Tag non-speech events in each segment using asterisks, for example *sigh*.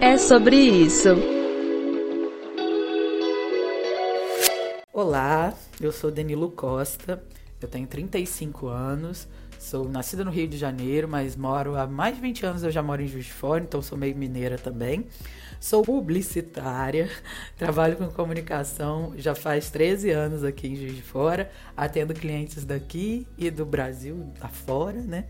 É sobre isso. Olá, eu sou Danilo Costa, eu tenho 35 anos, sou nascida no Rio de Janeiro, mas moro há mais de 20 anos, eu já moro em Juiz de Fora, então sou meio mineira também. Sou publicitária, *laughs* trabalho com comunicação já faz 13 anos aqui em Juiz de Fora, atendo clientes daqui e do Brasil afora, né?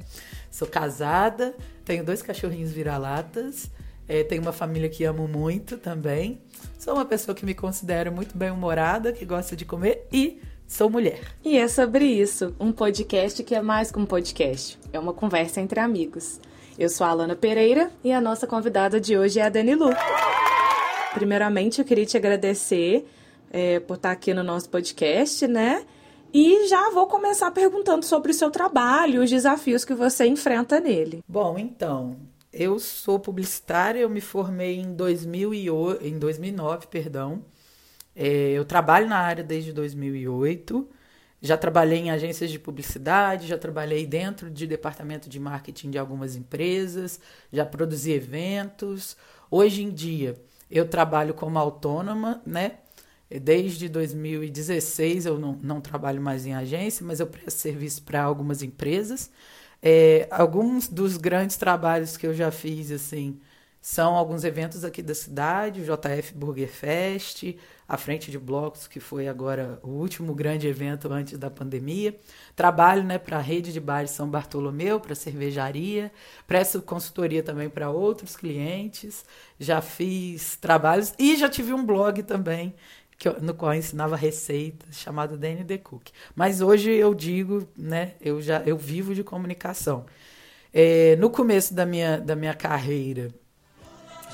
Sou casada, tenho dois cachorrinhos vira-latas, é, tenho uma família que amo muito também. Sou uma pessoa que me considero muito bem-humorada, que gosta de comer e sou mulher. E é sobre isso, um podcast que é mais que um podcast, é uma conversa entre amigos. Eu sou a Alana Pereira e a nossa convidada de hoje é a Dani Lu. Primeiramente, eu queria te agradecer é, por estar aqui no nosso podcast, né? E já vou começar perguntando sobre o seu trabalho, os desafios que você enfrenta nele. Bom, então, eu sou publicitária, eu me formei em, 2008, em 2009, perdão. É, eu trabalho na área desde 2008. Já trabalhei em agências de publicidade, já trabalhei dentro de departamento de marketing de algumas empresas, já produzi eventos. Hoje em dia, eu trabalho como autônoma, né? Desde 2016 eu não, não trabalho mais em agência, mas eu presto serviço para algumas empresas. É, alguns dos grandes trabalhos que eu já fiz, assim, são alguns eventos aqui da cidade, o JF Burger Fest, a Frente de Blocos, que foi agora o último grande evento antes da pandemia. Trabalho né, para a rede de bares São Bartolomeu, para cervejaria, presto consultoria também para outros clientes, já fiz trabalhos e já tive um blog também que eu, no qual eu ensinava receitas, chamado DND Cook. Mas hoje eu digo, né, eu já eu vivo de comunicação. É, no começo da minha, da minha carreira,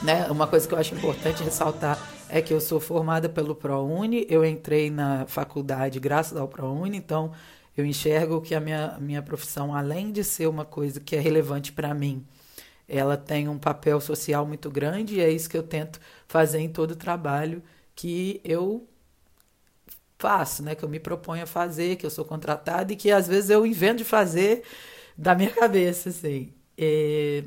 né? Uma coisa que eu acho importante ressaltar é que eu sou formada pelo ProUni, eu entrei na faculdade graças ao ProUni, então eu enxergo que a minha, minha profissão, além de ser uma coisa que é relevante para mim, ela tem um papel social muito grande e é isso que eu tento fazer em todo o trabalho que eu faço, né? Que eu me proponho a fazer, que eu sou contratada e que às vezes eu invento de fazer da minha *laughs* cabeça, assim. É,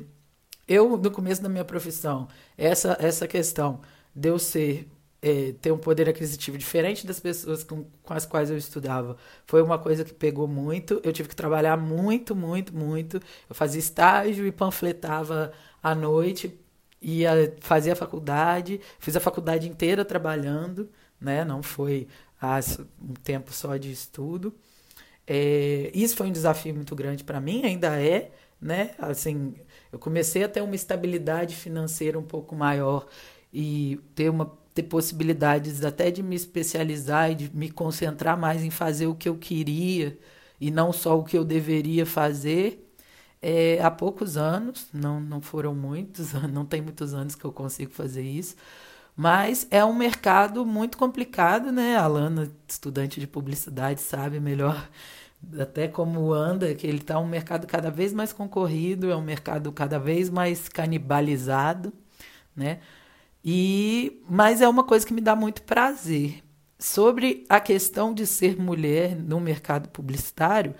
eu, no começo da minha profissão, essa, essa questão de eu ser, é, ter um poder aquisitivo diferente das pessoas com, com as quais eu estudava, foi uma coisa que pegou muito. Eu tive que trabalhar muito, muito, muito. Eu fazia estágio e panfletava à noite, ia fazia a faculdade, fiz a faculdade inteira trabalhando, né? Não foi um tempo só de estudo. É, isso foi um desafio muito grande para mim, ainda é, né? Assim, eu comecei a ter uma estabilidade financeira um pouco maior e ter uma ter possibilidades até de me especializar e de me concentrar mais em fazer o que eu queria e não só o que eu deveria fazer é, há poucos anos, não, não foram muitos, *laughs* não tem muitos anos que eu consigo fazer isso, mas é um mercado muito complicado, né? A Alana, estudante de publicidade, sabe melhor *laughs* até como anda, que ele está um mercado cada vez mais concorrido, é um mercado cada vez mais canibalizado, né? E mas é uma coisa que me dá muito prazer. Sobre a questão de ser mulher no mercado publicitário,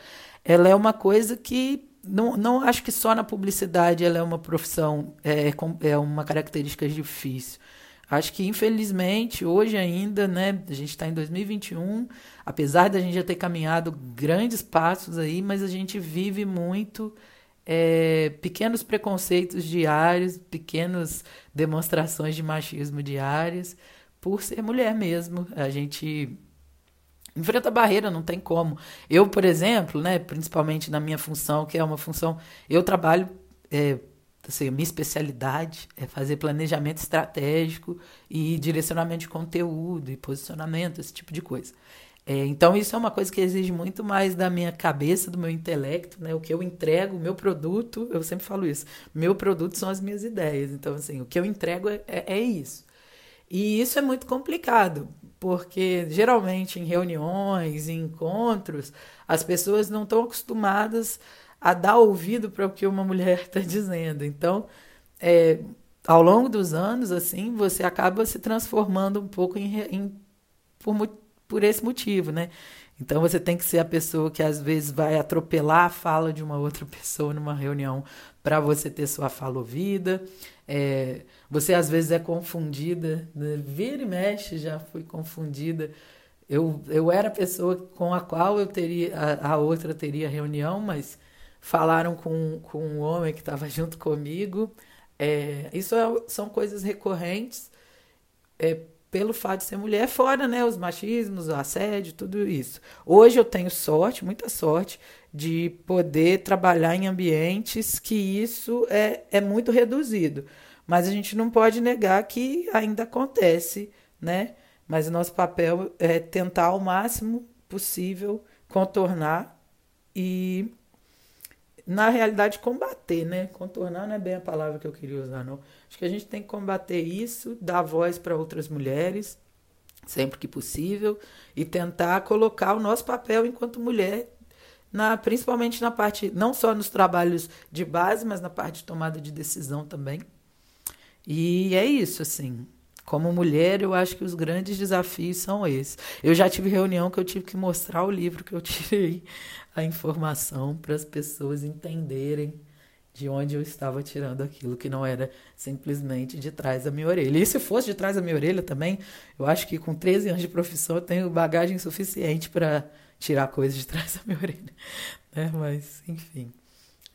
ela é uma coisa que não, não acho que só na publicidade ela é uma profissão, é, é uma característica difícil. Acho que, infelizmente, hoje ainda, né, a gente está em 2021, apesar da gente já ter caminhado grandes passos aí, mas a gente vive muito é, pequenos preconceitos diários, pequenas demonstrações de machismo diárias, por ser mulher mesmo. A gente enfrenta barreira, não tem como. Eu, por exemplo, né, principalmente na minha função, que é uma função, eu trabalho é, assim, minha especialidade é fazer planejamento estratégico e direcionamento de conteúdo e posicionamento, esse tipo de coisa. É, então, isso é uma coisa que exige muito mais da minha cabeça, do meu intelecto, né? O que eu entrego, o meu produto, eu sempre falo isso, meu produto são as minhas ideias. Então, assim, o que eu entrego é, é, é isso. E isso é muito complicado, porque geralmente em reuniões, em encontros, as pessoas não estão acostumadas a dar ouvido para o que uma mulher está *laughs* dizendo. Então, é, ao longo dos anos, assim, você acaba se transformando um pouco em, em por, por esse motivo, né? Então você tem que ser a pessoa que às vezes vai atropelar a fala de uma outra *laughs* pessoa numa reunião para você ter sua fala ouvida. É, você às vezes é confundida, né? vira e mexe, já fui confundida. Eu, eu era a pessoa com a qual eu teria, a, a outra teria reunião, mas falaram com, com um homem que estava *laughs* junto comigo. É, isso é, são coisas recorrentes. É, pelo fato de ser mulher, fora né, os machismos, o assédio, tudo isso. Hoje eu tenho sorte, muita sorte, de poder trabalhar em ambientes que isso é, é muito reduzido. Mas a gente não pode negar que ainda acontece, né? Mas o nosso papel é tentar ao máximo possível contornar e na realidade, combater, né? Contornar não é bem a palavra que eu queria usar, não. Acho que a gente tem que combater isso, dar voz para outras mulheres, sempre que possível, e tentar colocar o nosso papel enquanto mulher, na, principalmente na parte, não só nos trabalhos de base, mas na parte de tomada de decisão também. E é isso, assim. Como mulher, eu acho que os grandes desafios são esses. Eu já tive reunião que eu tive que mostrar o livro que eu *laughs* tirei a informação para as pessoas entenderem de onde eu estava tirando aquilo que não era simplesmente de trás da minha orelha. E se fosse de trás da minha orelha também, eu acho que com 13 anos de profissão eu tenho bagagem suficiente para tirar coisas de trás *laughs* da minha orelha. Né? Mas, enfim,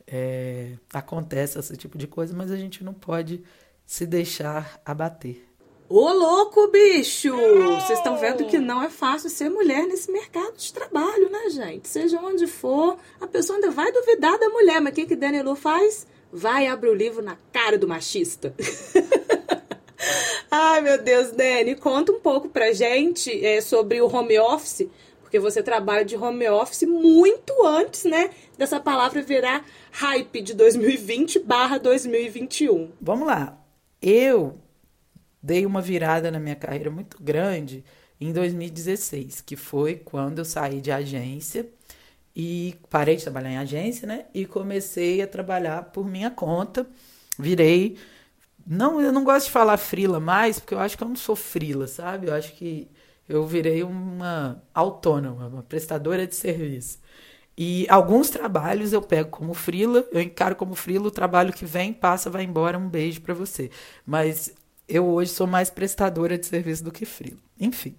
é, acontece esse tipo de coisa, mas a gente não pode se deixar abater. Ô louco, bicho! Vocês estão vendo que não é fácil ser mulher nesse mercado de trabalho, né, gente? Seja onde for, a pessoa ainda vai duvidar da mulher. Mas o que, que Dani Lu faz? Vai abrir o livro na cara do machista. *laughs* Ai, meu Deus, Dani, conta um pouco pra gente é, sobre o home office, porque você trabalha de home office muito antes, né, dessa palavra virar hype de 2020 barra 2021. Vamos lá. Eu dei uma virada na minha carreira muito grande em 2016, que foi quando eu saí de agência e parei de trabalhar em agência, né? E comecei a trabalhar por minha conta. Virei. Não, eu não gosto de falar frila mais, porque eu acho que eu não sou frila, sabe? Eu acho que eu virei uma autônoma, uma prestadora de serviço. E alguns trabalhos eu pego como frila, eu encaro como frila o trabalho que vem, passa, vai embora, um beijo para você. Mas eu hoje sou mais prestadora de serviço do que frila. Enfim.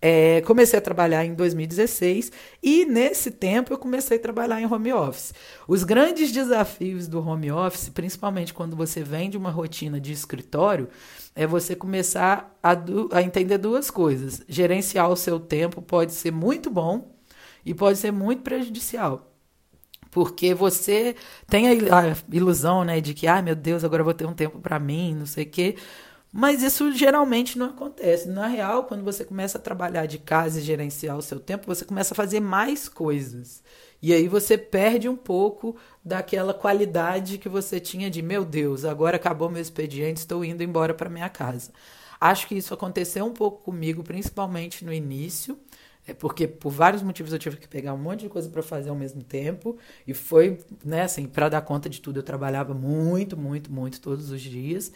É, comecei a trabalhar em 2016 e nesse tempo eu comecei a trabalhar em home office. Os grandes desafios do home office, principalmente quando você vem de uma rotina de escritório, é você começar a, a entender duas coisas. Gerenciar o seu tempo pode ser muito bom e pode ser muito prejudicial porque você tem a, ilusão, né, de que, ah, meu Deus, agora vou ter um tempo para mim, não sei o quê. Mas isso geralmente não acontece. Na real, quando você começa a trabalhar de casa e gerenciar o seu tempo, você começa a fazer mais coisas. E aí você perde um pouco daquela qualidade que você tinha de, meu Deus, agora acabou meu expediente, estou indo embora para minha casa. Acho que isso aconteceu um pouco comigo, principalmente no início, é porque por vários motivos eu tive que pegar um monte de coisa para fazer ao mesmo tempo e foi, né, assim, para dar conta de tudo eu trabalhava muito, muito, muito todos os dias.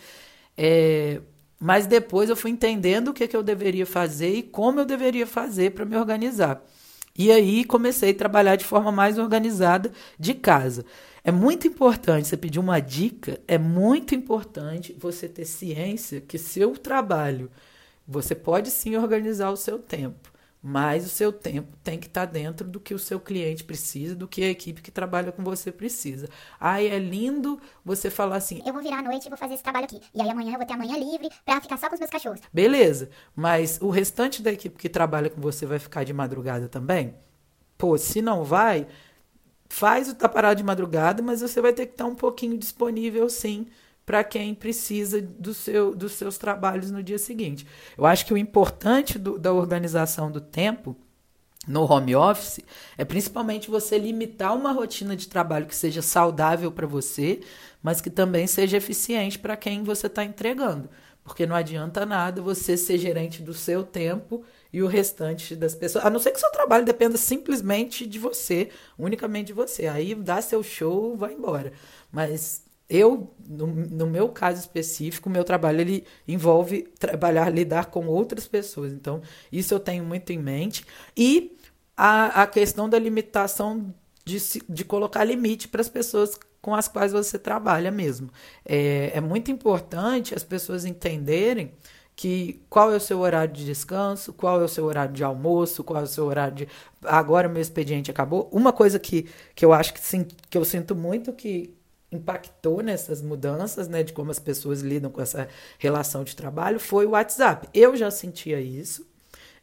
É, mas depois eu fui entendendo o que, que eu deveria fazer e como eu deveria fazer para me organizar. E aí comecei a trabalhar de forma mais organizada de casa. É muito importante, você pedir uma dica, é muito importante você ter ciência que seu trabalho, você pode sim organizar o seu tempo mas o seu tempo tem que estar tá dentro do que o seu cliente precisa, do que a equipe que trabalha com você precisa. Aí é lindo você falar assim: eu vou virar à noite e vou fazer esse trabalho aqui. E aí amanhã eu vou ter amanhã livre para ficar só com os meus cachorros. Beleza, mas o restante da equipe que trabalha com você vai ficar de madrugada também? Pô, se não vai, faz o parada de madrugada, mas você vai ter que estar um pouquinho disponível sim para quem precisa do seu, dos seus trabalhos no dia seguinte. Eu acho que o importante do, da organização do tempo no home office é principalmente você limitar uma rotina de trabalho que seja saudável para você, mas que também seja eficiente para quem você está entregando. Porque não adianta nada você ser gerente do seu tempo e o restante das pessoas. A não ser que seu trabalho dependa simplesmente de você, unicamente de você. Aí dá seu show, vai embora. Mas eu, no, no meu caso específico, o meu trabalho ele envolve trabalhar, lidar com outras pessoas. Então, isso eu tenho muito em mente. E a, a questão da limitação de, de colocar limite para as pessoas com as quais você trabalha mesmo. É, é muito importante as pessoas entenderem que qual é o seu horário de descanso, qual é o seu horário de almoço, qual é o seu horário de agora meu expediente acabou. Uma coisa que, que eu acho que sim, que eu sinto muito que impactou nessas mudanças, né, de como as pessoas lidam com essa relação de trabalho foi o WhatsApp. Eu já sentia isso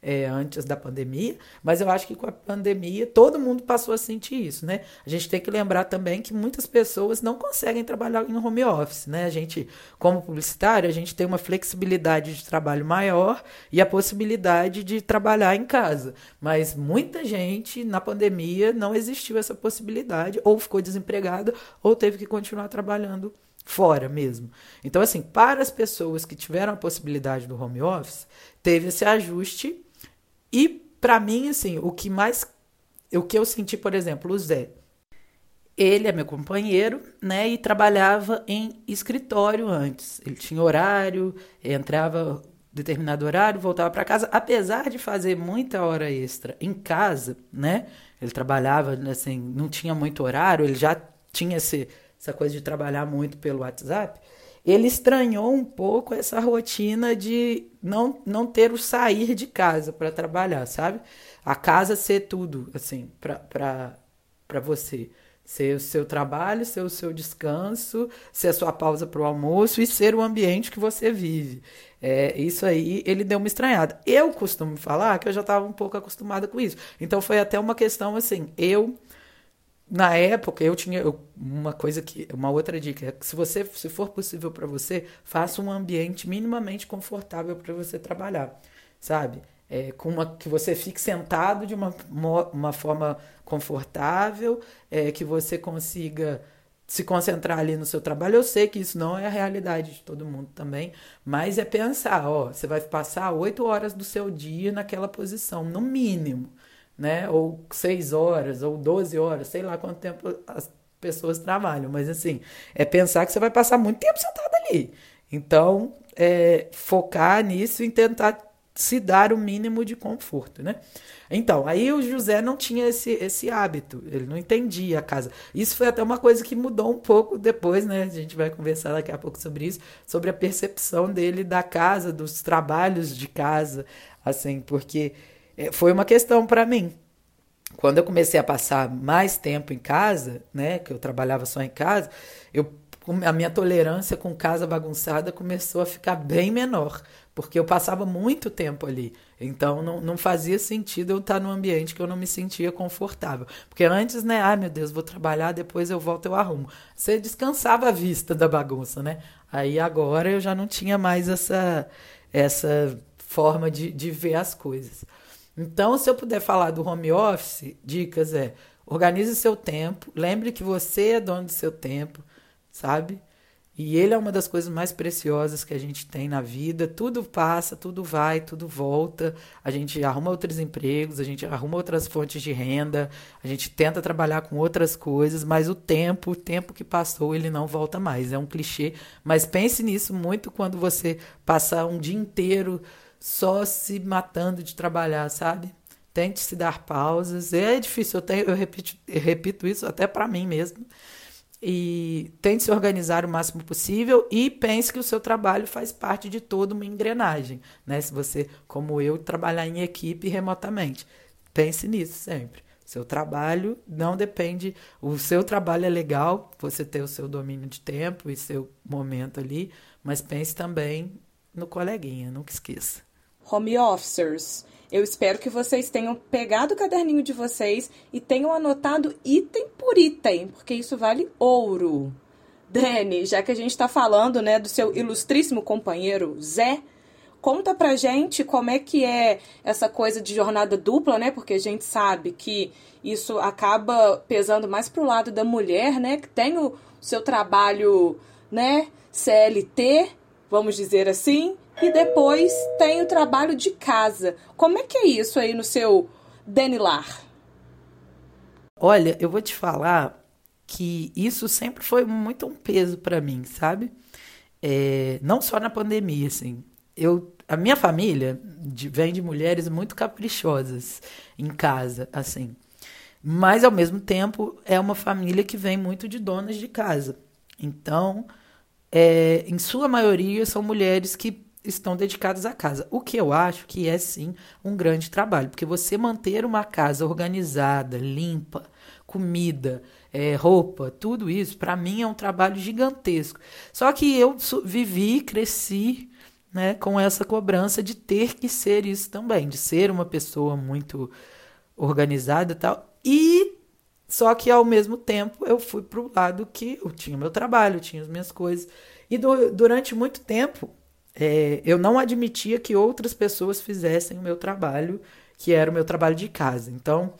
é, antes da pandemia, mas eu acho que com a pandemia todo mundo passou a sentir isso, né? A gente tem que lembrar também que muitas pessoas não conseguem trabalhar em home office, né? A gente, como publicitário, a gente tem uma flexibilidade de trabalho maior e a possibilidade de trabalhar em casa, mas muita gente na pandemia não existiu essa possibilidade, ou ficou desempregada, ou teve que continuar trabalhando fora mesmo. Então, assim, para as pessoas que tiveram a possibilidade do home office, teve esse ajuste e para mim, assim, o que mais o que eu senti, por exemplo, o Zé, ele é meu companheiro, né, e trabalhava em escritório antes. Ele tinha horário, entrava determinado horário, voltava para casa, apesar de fazer muita hora extra em casa, né? Ele trabalhava assim, não tinha muito horário, ele já tinha esse, essa coisa de trabalhar muito pelo WhatsApp ele estranhou um pouco essa rotina de não, não ter o sair de casa para trabalhar, sabe? A casa ser tudo, assim, para você. Ser o seu trabalho, ser o seu descanso, ser a sua pausa para o almoço e ser o ambiente que você vive. É, isso aí, ele deu uma estranhada. Eu costumo falar que eu já estava um pouco acostumada com isso. Então foi até uma questão assim, eu na época eu tinha uma coisa que uma outra dica é se você se for possível para você faça um ambiente minimamente confortável para você trabalhar sabe? É, com uma que você fique sentado de uma, uma forma confortável é, que você consiga se concentrar ali no seu trabalho. Eu sei que isso não é a realidade de todo mundo também mas é pensar ó você vai passar oito horas do seu dia naquela posição no mínimo né? Ou seis horas, ou doze horas, sei lá quanto tempo as pessoas trabalham. Mas assim, é pensar que você vai passar muito tempo sentado ali. Então, é, focar nisso e tentar se dar o mínimo de conforto, né? Então, aí o José não tinha esse, esse hábito, ele não entendia a casa. Isso foi até uma coisa que mudou um pouco depois, né? A gente vai conversar daqui a pouco sobre isso, sobre a percepção dele da casa, dos trabalhos de casa, assim, porque foi uma questão para mim. Quando eu comecei a passar mais tempo em casa, né, que eu trabalhava só em casa, eu a minha tolerância com casa bagunçada começou a ficar bem menor, porque eu passava muito tempo ali. Então não, não fazia sentido eu estar num ambiente que eu não me sentia confortável. Porque antes, né, ai meu Deus, vou trabalhar, depois eu volto eu arrumo. Você descansava a vista da bagunça, né? Aí agora eu já não tinha mais essa essa forma de, de ver as coisas. Então, se eu puder falar do home office, dicas é: organize seu tempo, lembre que você é dono do seu tempo, sabe? E ele é uma das coisas mais preciosas que a gente tem na vida. Tudo passa, tudo vai, tudo volta. A gente arruma outros empregos, a gente arruma outras fontes de renda, a gente tenta trabalhar com outras coisas, mas o tempo, o tempo que passou, ele não volta mais. É um clichê, mas pense nisso muito quando você passar um dia inteiro só se matando de trabalhar, sabe? Tente se dar pausas. É difícil, eu, tenho, eu, repito, eu repito isso até para mim mesmo. E tente se organizar o máximo possível e pense que o seu trabalho faz parte de toda uma engrenagem, né? Se você, como eu, trabalhar em equipe remotamente. Pense nisso sempre. Seu trabalho não depende. O seu trabalho é legal, você ter o seu domínio de tempo e seu momento ali, mas pense também no coleguinha, nunca esqueça home officers. Eu espero que vocês tenham pegado o caderninho de vocês e tenham anotado item por item, porque isso vale ouro. Dani, já que a gente está falando né, do seu ilustríssimo companheiro Zé, conta pra gente como é que é essa coisa de jornada dupla, né? Porque a gente sabe que isso acaba pesando mais pro lado da mulher, né? Que tem o seu trabalho, né? CLT, vamos dizer assim, e depois tem o trabalho de casa. Como é que é isso aí no seu Denilar? Olha, eu vou te falar que isso sempre foi muito um peso para mim, sabe? É, não só na pandemia, assim. Eu, a minha família de, vem de mulheres muito caprichosas em casa, assim. Mas, ao mesmo tempo, é uma família que vem muito de donas de casa. Então, é, em sua maioria, são mulheres que estão dedicadas à casa. O que eu acho que é, sim, um grande trabalho. Porque você manter uma casa organizada, limpa, comida, é, roupa, tudo isso, para mim é um trabalho gigantesco. Só que eu vivi, cresci né, com essa cobrança de ter que ser isso também, de ser uma pessoa muito organizada e tal. E só que ao mesmo tempo eu fui para o lado que eu tinha meu trabalho, eu tinha as minhas coisas. E do, durante muito tempo é, eu não admitia que outras pessoas fizessem o meu trabalho, que era o meu trabalho de casa. Então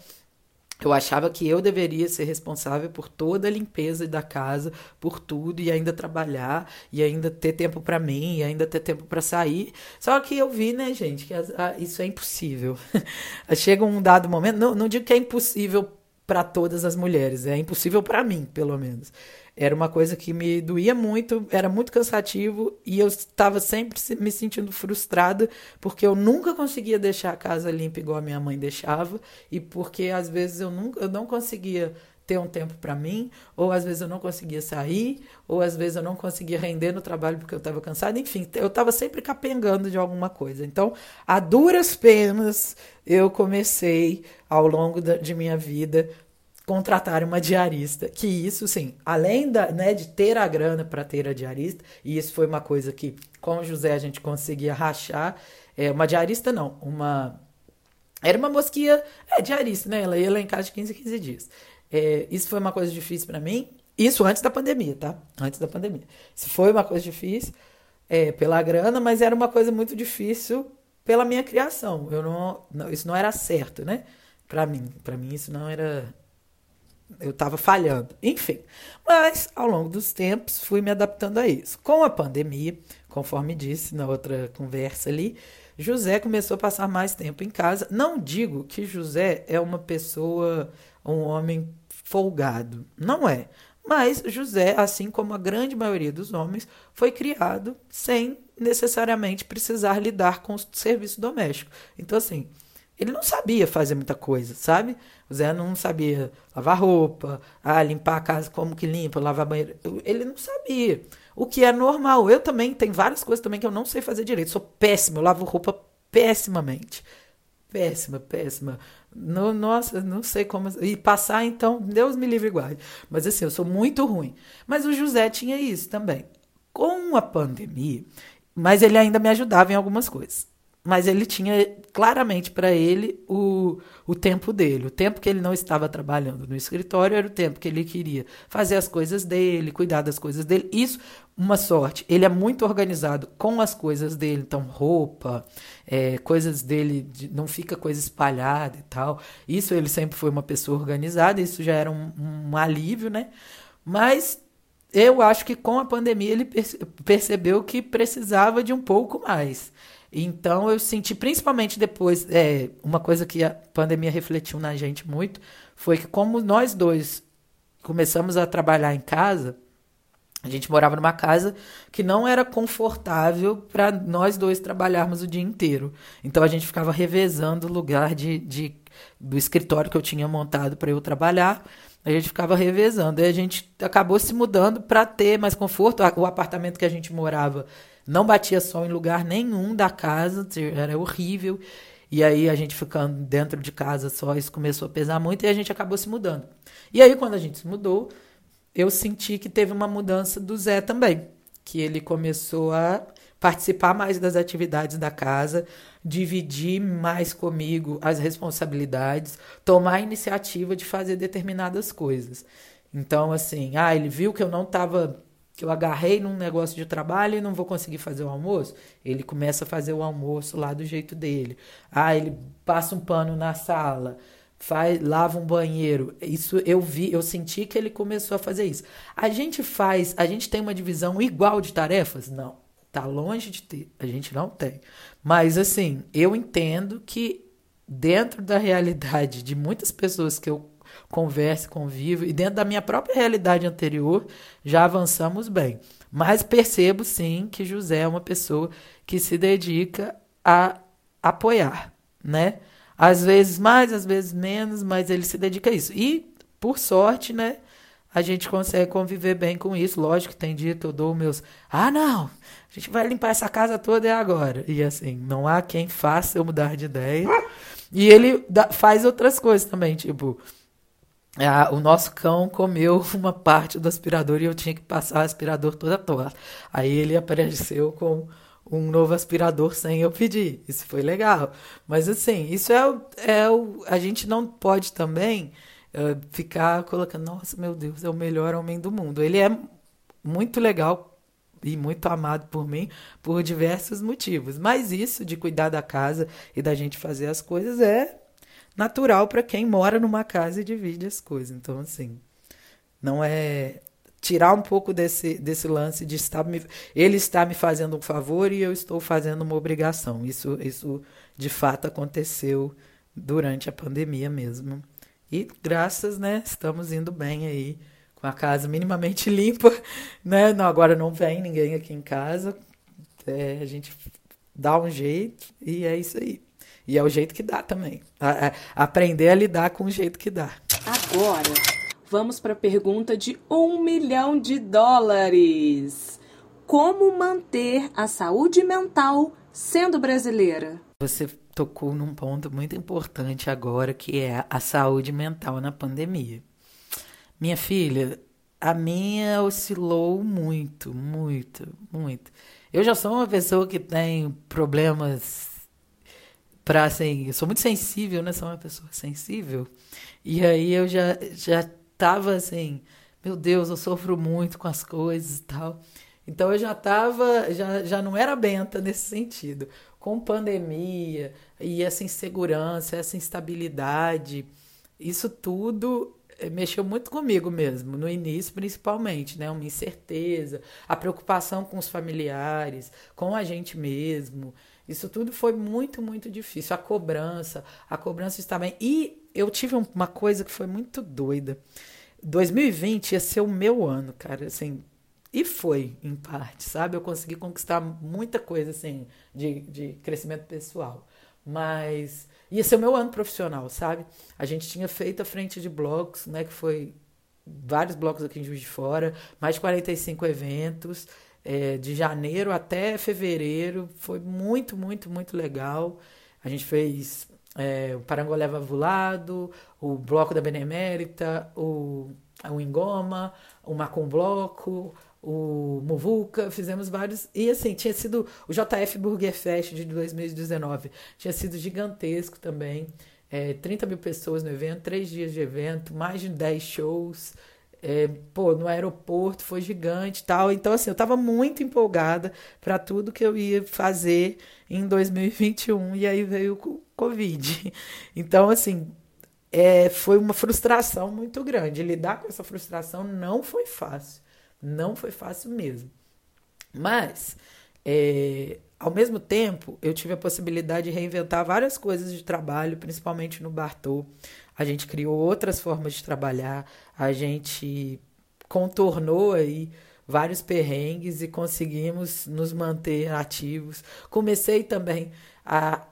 eu achava que eu deveria ser responsável por toda a limpeza da casa, por tudo e ainda trabalhar e ainda ter tempo para mim e ainda ter tempo para sair. Só que eu vi, né, gente, que isso é impossível. *laughs* Chega um dado momento, não, não digo que é impossível para todas as mulheres, é impossível para mim, pelo menos. Era uma coisa que me doía muito, era muito cansativo e eu estava sempre me sentindo frustrada porque eu nunca conseguia deixar a casa limpa igual a minha mãe deixava e porque às vezes eu, nunca, eu não conseguia ter um tempo para mim, ou às vezes eu não conseguia sair, ou às vezes eu não conseguia render no trabalho porque eu estava cansada, enfim, eu estava sempre capengando de alguma coisa. Então, a duras penas, eu comecei ao longo da, de minha vida contratar uma diarista. Que isso, sim, além da, né, de ter a grana para ter a diarista, e isso foi uma coisa que com o José a gente conseguia rachar. É, uma diarista não, uma. Era uma mosquia, é diarista, né? Ela ia lá em casa de 15 em 15 dias. É, isso foi uma coisa difícil para mim. Isso antes da pandemia, tá? Antes da pandemia. Isso foi uma coisa difícil é, pela grana, mas era uma coisa muito difícil pela minha criação. Eu não, não isso não era certo, né? Para mim, para mim isso não era eu estava falhando. Enfim, mas ao longo dos tempos fui me adaptando a isso. Com a pandemia, conforme disse na outra conversa ali, José começou a passar mais tempo em casa. Não digo que José é uma pessoa, um homem folgado. Não é. Mas José, assim como a grande maioria dos homens, foi criado sem necessariamente precisar lidar com o serviço doméstico. Então, assim, ele não sabia fazer muita coisa, sabe? O Zé não sabia lavar roupa, ah, limpar a casa como que limpa, lavar banheiro. Ele não sabia. O que é normal. Eu também, tem várias coisas também que eu não sei fazer direito. Sou péssima, eu lavo roupa pessimamente. Péssima, péssima. No, nossa, não sei como. E passar, então, Deus me livre e guarde. Mas assim, eu sou muito ruim. Mas o José tinha isso também. Com a pandemia, mas ele ainda me ajudava em algumas coisas mas ele tinha claramente para ele o, o tempo dele. O tempo que ele não estava trabalhando no escritório era o tempo que ele queria fazer as coisas dele, cuidar das coisas dele. Isso, uma sorte. Ele é muito organizado com as coisas dele, então roupa, é, coisas dele, de, não fica coisa espalhada e tal. Isso ele sempre foi uma pessoa organizada, isso já era um, um alívio, né? Mas eu acho que com a pandemia ele percebeu que precisava de um pouco mais. Então eu senti, principalmente depois, é, uma coisa que a pandemia refletiu na gente muito, foi que como nós dois começamos a trabalhar em casa, a gente morava numa casa que não era confortável para nós dois trabalharmos o dia inteiro. Então a gente ficava revezando o lugar de, de do escritório que eu tinha montado para eu trabalhar. A gente ficava revezando. E a gente acabou se mudando para ter mais conforto. O apartamento que a gente morava não batia sol em lugar nenhum da casa, era horrível. E aí a gente ficando dentro de casa só, isso começou a pesar muito e a gente acabou se mudando. E aí quando a gente se mudou, eu senti que teve uma mudança do Zé também, que ele começou a participar mais das atividades da casa, dividir mais comigo as responsabilidades, tomar a iniciativa de fazer determinadas coisas. Então, assim, ah, ele viu que eu não estava que eu agarrei num negócio de trabalho e não vou conseguir fazer o almoço, ele começa a fazer o almoço lá do jeito dele. Ah, ele passa um pano na sala, faz, lava um banheiro. Isso eu vi, eu senti que ele começou a fazer isso. A gente faz, a gente tem uma divisão igual de tarefas? Não. Tá longe de ter. A gente não tem. Mas assim, eu entendo que dentro da realidade de muitas pessoas que eu converse, conviva. E dentro da minha própria realidade anterior, já avançamos bem. Mas percebo sim que José é uma pessoa que se dedica a apoiar, né? Às vezes mais, às vezes menos, mas ele se dedica a isso. E, por sorte, né? A gente consegue conviver bem com isso. Lógico que tem dia que eu dou meus. Ah, não! A gente vai limpar essa casa toda e agora. E assim, não há quem faça eu mudar de ideia. E ele faz outras coisas também, tipo. Ah, o nosso cão comeu *laughs* uma parte do aspirador e eu tinha que passar o aspirador toda toda. Aí ele apareceu com um novo aspirador sem eu pedir. Isso foi legal. Mas assim, isso é é o. A gente não pode também uh, ficar colocando, nossa, meu Deus, é o melhor homem do mundo. Ele é muito legal e muito amado por mim por diversos motivos. Mas isso de cuidar da casa e da gente fazer as coisas é natural para quem mora numa casa e divide as coisas. Então, assim, não é tirar um pouco desse, desse lance de estar me, ele está me fazendo um favor e eu estou fazendo uma obrigação. Isso, isso de fato aconteceu durante a pandemia mesmo. E graças, né, estamos indo bem aí com a casa minimamente *laughs* limpa, né? Não, agora não vem ninguém aqui em casa. É, a gente dá um jeito e é isso aí. E é o jeito que dá também. A, a, aprender a lidar com o jeito que dá. Agora, vamos para a pergunta de um milhão de dólares. Como manter a saúde mental sendo brasileira? Você tocou num ponto muito importante agora, que é a saúde mental na pandemia. Minha filha, a minha oscilou muito, muito, muito. Eu já sou uma pessoa que tem problemas para assim, eu sou muito sensível, né? Sou uma pessoa sensível. E aí eu já já tava assim, meu Deus, eu sofro muito com as coisas e tal. Então eu já tava, já, já não era benta nesse sentido. Com pandemia e essa insegurança, essa instabilidade, isso tudo eh, mexeu muito comigo mesmo, no início principalmente, né? Uma incerteza, a preocupação com os familiares, com a gente mesmo. Isso tudo foi muito, muito difícil. A cobrança, a cobrança está bem. E eu tive uma coisa que foi muito doida. 2020 ia ser o meu ano, cara, assim. E foi, em parte, sabe? Eu consegui conquistar muita coisa, assim, de, de crescimento pessoal. Mas ia ser o meu ano profissional, sabe? A gente tinha feito a frente de blocos, né? Que foi vários blocos aqui em Juiz de Fora, mais de 45 eventos é, de janeiro até fevereiro. Foi muito, muito, muito legal. A gente fez é, o Parangolé Vavulado, o Bloco da Benemérita, o, o Engoma, o Macum Bloco, o Muvuca, fizemos vários. E assim, tinha sido o JF Burger Fest de 2019, tinha sido gigantesco também. É, 30 mil pessoas no evento, três dias de evento, mais de 10 shows é, pô, no aeroporto foi gigante tal. Então, assim, eu estava muito empolgada para tudo que eu ia fazer em 2021 e aí veio o Covid. *laughs* Então, assim, é, foi uma frustração muito grande. Lidar com essa frustração não foi fácil. Não foi fácil mesmo. Mas, é, ao mesmo tempo, eu tive a possibilidade de reinventar várias coisas de trabalho, principalmente no Bartô. A gente criou outras formas de trabalhar, a gente contornou aí vários perrengues e conseguimos nos manter ativos. Comecei também a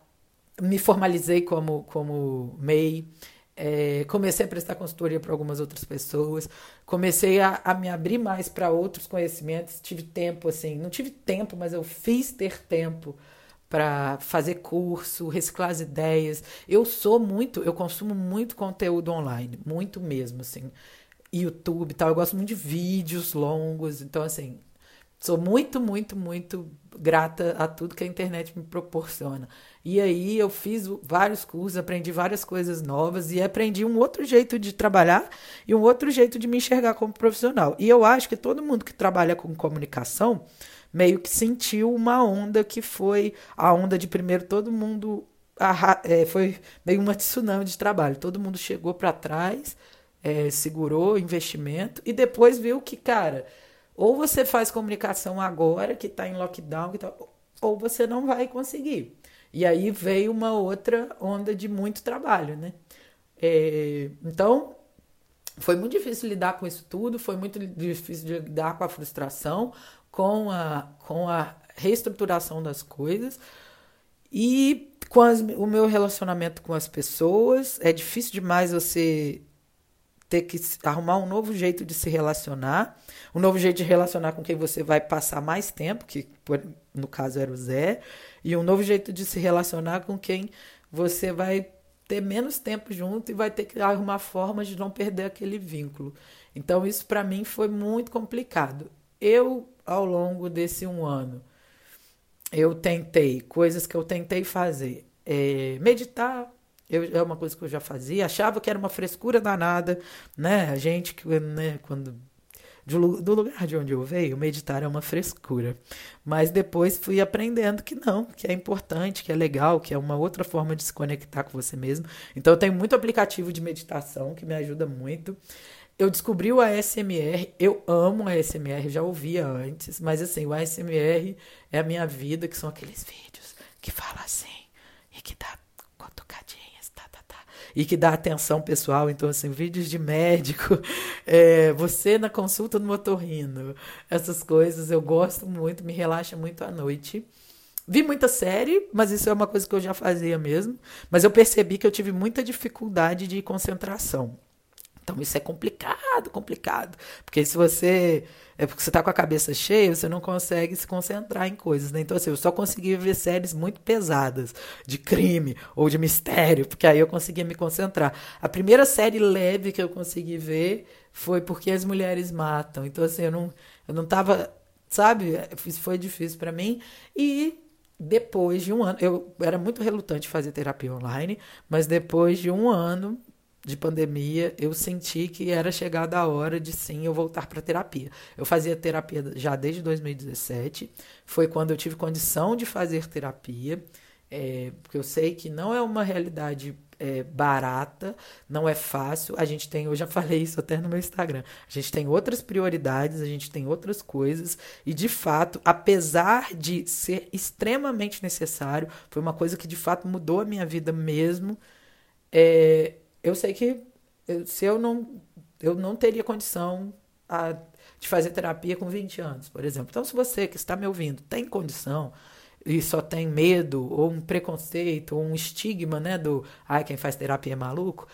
me formalizei como como MEI, é, comecei a prestar consultoria para algumas outras pessoas, comecei a, a me abrir mais para outros conhecimentos. Tive tempo, assim, não tive tempo, mas eu fiz ter tempo para fazer curso, reciclar as ideias. Eu sou muito, eu consumo muito conteúdo online, muito mesmo, assim. YouTube e tal, eu gosto muito de vídeos longos, então assim, sou muito, muito, muito grata a tudo que a internet me proporciona. E aí eu fiz vários cursos, aprendi várias coisas novas e aprendi um outro jeito de trabalhar e um outro jeito de me enxergar como profissional. E eu acho que todo mundo que trabalha com comunicação meio que sentiu uma onda que foi a onda de primeiro todo mundo é, foi meio uma tsunami de trabalho. Todo mundo chegou para trás, é, segurou investimento e depois viu que, cara, ou você faz comunicação agora, que está em lockdown, que tá, ou você não vai conseguir. E aí veio uma outra onda de muito trabalho, né? É, então, foi muito difícil lidar com isso tudo, foi muito difícil lidar com a frustração, com a, com a reestruturação das coisas. E com as, o meu relacionamento com as pessoas, é difícil demais você ter que arrumar um novo jeito de se relacionar, um novo jeito de relacionar com quem você vai passar mais tempo, que no caso era o Zé, e um novo jeito de se relacionar com quem você vai ter menos tempo junto e vai ter que arrumar formas de não perder aquele vínculo. Então isso para mim foi muito complicado. Eu ao longo desse um ano eu tentei coisas que eu tentei fazer, é, meditar, eu, é uma coisa que eu já fazia, achava que era uma frescura danada, né? A gente né, quando do, do lugar de onde eu veio, meditar é uma frescura. Mas depois fui aprendendo que não, que é importante, que é legal, que é uma outra forma de se conectar com você mesmo. Então eu tenho muito aplicativo de meditação que me ajuda muito. Eu descobri o ASMR, eu amo o ASMR, já ouvia antes, mas assim, o ASMR é a minha vida, que são aqueles vídeos que fala assim e que dá e que dá atenção pessoal. Então, assim, vídeos de médico, *laughs* é, você na consulta no motorrino, essas coisas eu gosto muito, me relaxa muito à noite. Vi muita série, mas isso é uma coisa que eu já fazia mesmo. Mas eu percebi que eu tive muita dificuldade de concentração. Então isso é complicado, complicado. Porque se você. É porque você está com a cabeça cheia, você não consegue se concentrar em coisas, né? Então, assim, eu só conseguia ver séries muito pesadas, de crime ou de mistério, porque aí eu conseguia me concentrar. A primeira série leve que eu consegui ver foi Porque as Mulheres Matam. Então, assim, eu não, eu não tava. Sabe? Isso foi difícil para mim. E depois de um ano, eu era muito relutante fazer terapia online, mas depois de um ano de pandemia, eu senti que era chegada a hora de sim eu voltar para terapia. Eu fazia terapia já desde 2017, foi quando eu tive condição de fazer terapia, é, porque eu sei que não é uma realidade é, barata, não é fácil. A gente tem, eu já *laughs* falei isso até no meu Instagram, a gente tem outras prioridades, a gente tem outras coisas, e de fato, apesar de ser extremamente necessário, foi uma coisa que de fato mudou a minha vida mesmo. É, eu sei que eu, se eu não eu não teria condição a, de fazer terapia com 20 anos, por exemplo. Então, se você que está me ouvindo tem condição e só tem medo ou um preconceito ou um estigma, né, do ai, quem faz terapia é maluco,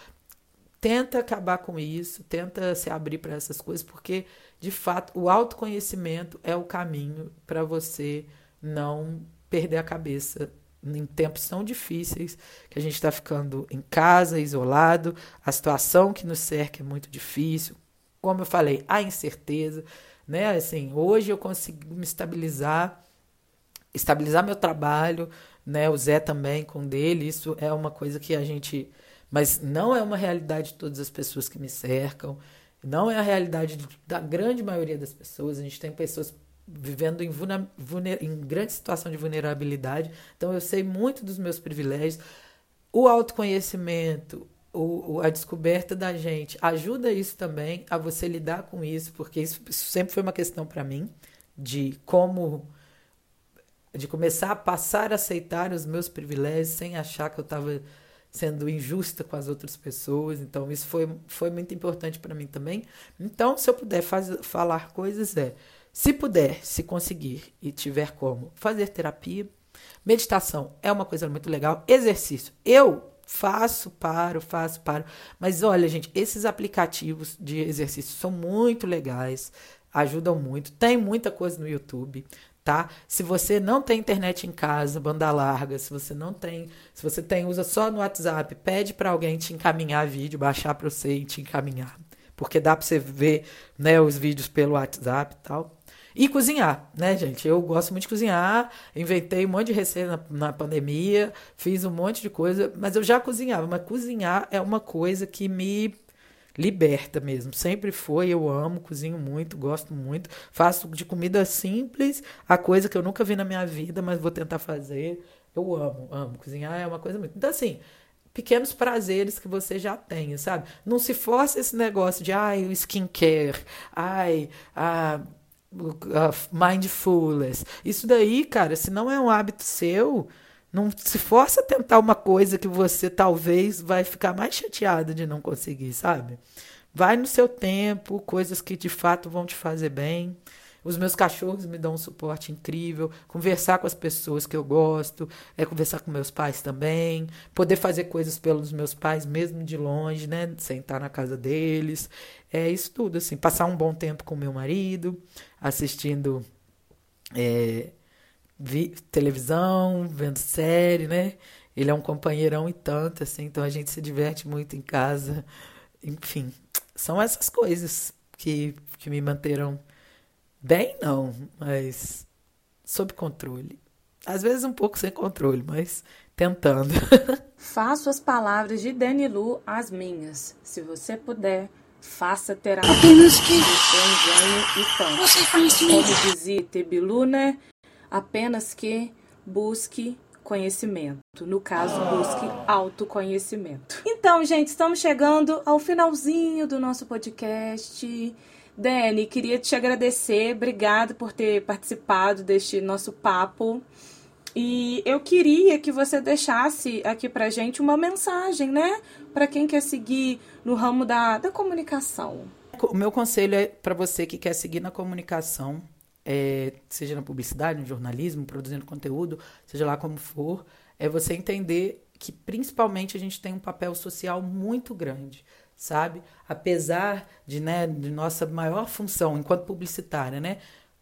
tenta acabar com isso, tenta se abrir para essas coisas, porque de fato o autoconhecimento é o caminho para você não perder a cabeça em tempos tão difíceis, que a gente está ficando em casa, isolado, a situação que nos cerca é muito difícil. Como eu falei, a incerteza, né? Assim, hoje eu consigo me estabilizar, estabilizar meu trabalho, né? O Zé também com dele, isso é uma coisa que a gente, mas não é uma realidade de todas as pessoas que me cercam, não é a realidade da grande maioria das pessoas. A gente tem pessoas vivendo em, vulner, em grande situação de vulnerabilidade. Então, eu sei muito dos meus privilégios. O autoconhecimento, o, a descoberta da gente ajuda isso também a você lidar com isso, porque isso, isso sempre foi uma questão para mim de como de começar a passar a aceitar os meus privilégios sem achar que eu estava sendo injusta com as outras pessoas. Então isso foi, foi muito importante para mim também. Então se eu puder faz, falar coisas é se puder, se conseguir e tiver como, fazer terapia. Meditação é uma coisa muito legal. Exercício. Eu faço, paro, faço, paro. Mas olha, gente, esses aplicativos de exercício são muito legais, ajudam muito. Tem muita coisa no YouTube, tá? Se você não tem internet em casa, banda larga, se você não tem, se você tem, usa só no WhatsApp, pede para alguém te encaminhar vídeo, baixar para você e te encaminhar. Porque dá para você ver, né, os vídeos pelo WhatsApp e tal. E cozinhar, né, gente? Eu gosto muito de cozinhar, inventei um monte de receita na, na, pandemia, fiz um monte de coisa, mas eu já cozinhava. Mas cozinhar é uma coisa que me liberta mesmo. Sempre foi, eu amo, cozinho muito, gosto muito. Faço de comida simples, a coisa que eu nunca vi na minha vida, mas vou tentar fazer. Eu amo, amo. Cozinhar é uma coisa muito. Então, assim, pequenos prazeres que você já tem, sabe? Não se force esse negócio de, ai, o skincare, ai, a mindfulness. Isso daí, cara, se não é um hábito seu, não se força a tentar uma coisa que você talvez vai ficar mais chateado de não conseguir, sabe? vai no seu tempo, coisas que de fato vão te fazer bem. Os meus cachorros me dão um suporte incrível. Conversar com as pessoas que eu gosto, é conversar com meus pais também, poder fazer coisas pelos meus pais mesmo de longe, né? Sentar na casa deles. É isso tudo, assim. Passar um bom tempo com meu marido, assistindo é, vi, televisão, vendo série, né? Ele é um companheirão e tanto, assim, então a gente se diverte muito em casa. Enfim, são essas coisas que, que me manteram Bem, não, mas sob controle. Às vezes um pouco sem controle, mas tentando. *laughs* Faço as palavras de Danilu as minhas. Se você puder, faça terapia. Apenas que e tanto. Você conhecimento. Como dizia Tebilu, né? Apenas que busque conhecimento. No caso, busque autoconhecimento. Então, gente, estamos chegando ao finalzinho do nosso podcast. Dani, queria te agradecer, obrigada por ter participado deste nosso papo. E eu queria que você deixasse aqui pra gente uma mensagem, né? Para quem quer seguir no ramo da, da comunicação. O meu conselho é para você que quer seguir na comunicação, é, seja na publicidade, no jornalismo, produzindo conteúdo, seja lá como for, é você entender que principalmente a gente tem um papel social muito grande sabe? Apesar de, né, de nossa maior função enquanto publicitária, né?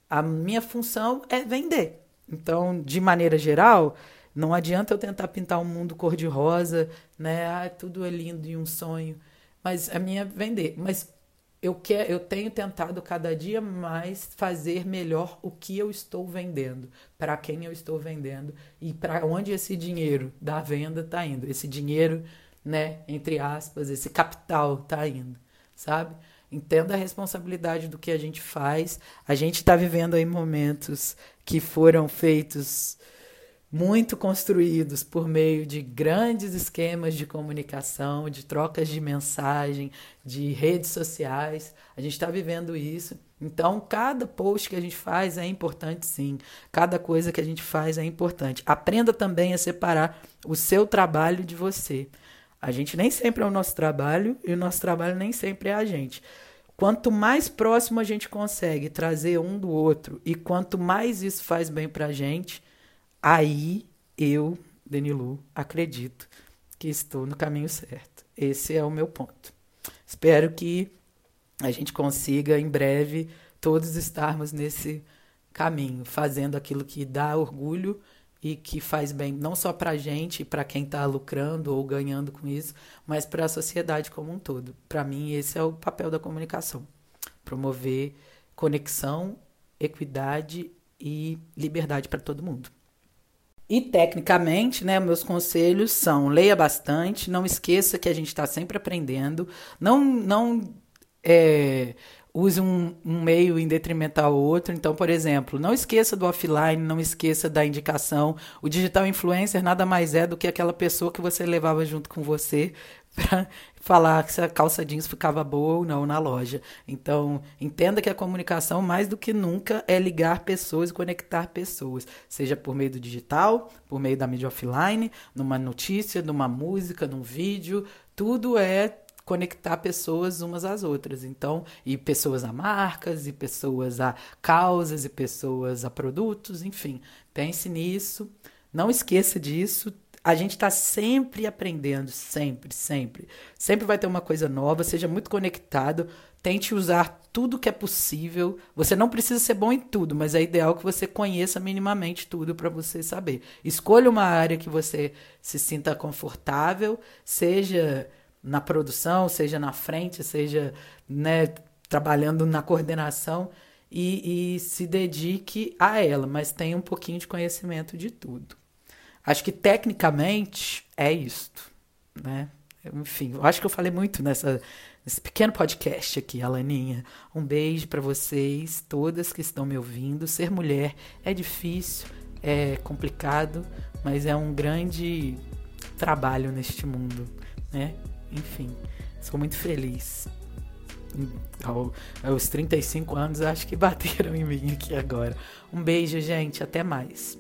A minha função é vender. Então, de maneira geral, não adianta eu tentar pintar um mundo cor-de-rosa, né? Ah, tudo é lindo e um sonho. Mas a minha é vender. Mas eu, quer, eu tenho tentado cada dia mais fazer melhor o que eu estou vendendo, para quem eu estou vendendo e para onde esse dinheiro da venda está indo. Esse dinheiro né, entre aspas, esse capital tá indo, sabe? Entenda a responsabilidade do que a gente faz. A gente está vivendo aí momentos que foram feitos muito construídos por meio de grandes esquemas de comunicação, de trocas de mensagem, de redes sociais. A gente está vivendo isso. Então, cada post que a gente faz é importante, sim. Cada coisa que a gente faz é importante. Aprenda também a separar o seu trabalho de você. A gente nem sempre é o nosso trabalho e o nosso trabalho nem sempre é a gente. Quanto mais próximo a gente consegue trazer um do outro e quanto mais isso faz bem pra gente, aí eu, Denilu, acredito que estou no caminho certo. Esse é o meu ponto. Espero que a gente consiga em breve todos estarmos nesse caminho, fazendo aquilo que dá orgulho e que faz bem não só para a gente, para quem está lucrando ou ganhando com isso, mas para a sociedade como um todo. Para mim, esse é o papel da comunicação: promover conexão, equidade e liberdade para todo mundo. E tecnicamente, né, meus conselhos são: leia bastante, não esqueça que a gente está sempre aprendendo, não, não é, use um, um, meio em detrimento ao outro. Então, por exemplo, não esqueça do offline, não esqueça da indicação. O digital influencer nada mais é do que aquela pessoa que você levava junto com você *laughs* para falar se a calça jeans ficava boa ou não na loja. Então, entenda que a comunicação, mais do que nunca, é ligar pessoas e conectar pessoas, seja por meio do digital, por meio da mídia offline, numa notícia, numa música, num vídeo, tudo é conectar pessoas umas às outras. Então, e pessoas a marcas, e pessoas a causas, e pessoas a produtos, enfim. Pense nisso. Não esqueça disso. A gente está sempre aprendendo, sempre, sempre. Sempre vai ter uma coisa nova, seja muito conectado. Tente usar tudo que é possível. Você não precisa ser bom em tudo, mas é ideal que você conheça minimamente tudo para você saber. Escolha uma área que você se sinta confortável, seja na produção, seja na frente, seja né, trabalhando na coordenação e, e se dedique a ela, mas tenha um pouquinho de conhecimento de tudo. Acho que tecnicamente é isto, né? Enfim, eu acho que eu falei muito nessa, nesse pequeno podcast aqui, Alaninha. Um beijo para vocês, todas que estão me ouvindo. Ser mulher é difícil, é complicado, mas é um grande trabalho neste mundo, né? enfim, sou muito feliz. Aos 35 anos, acho que bateram em mim aqui agora. Um beijo, gente. Até mais.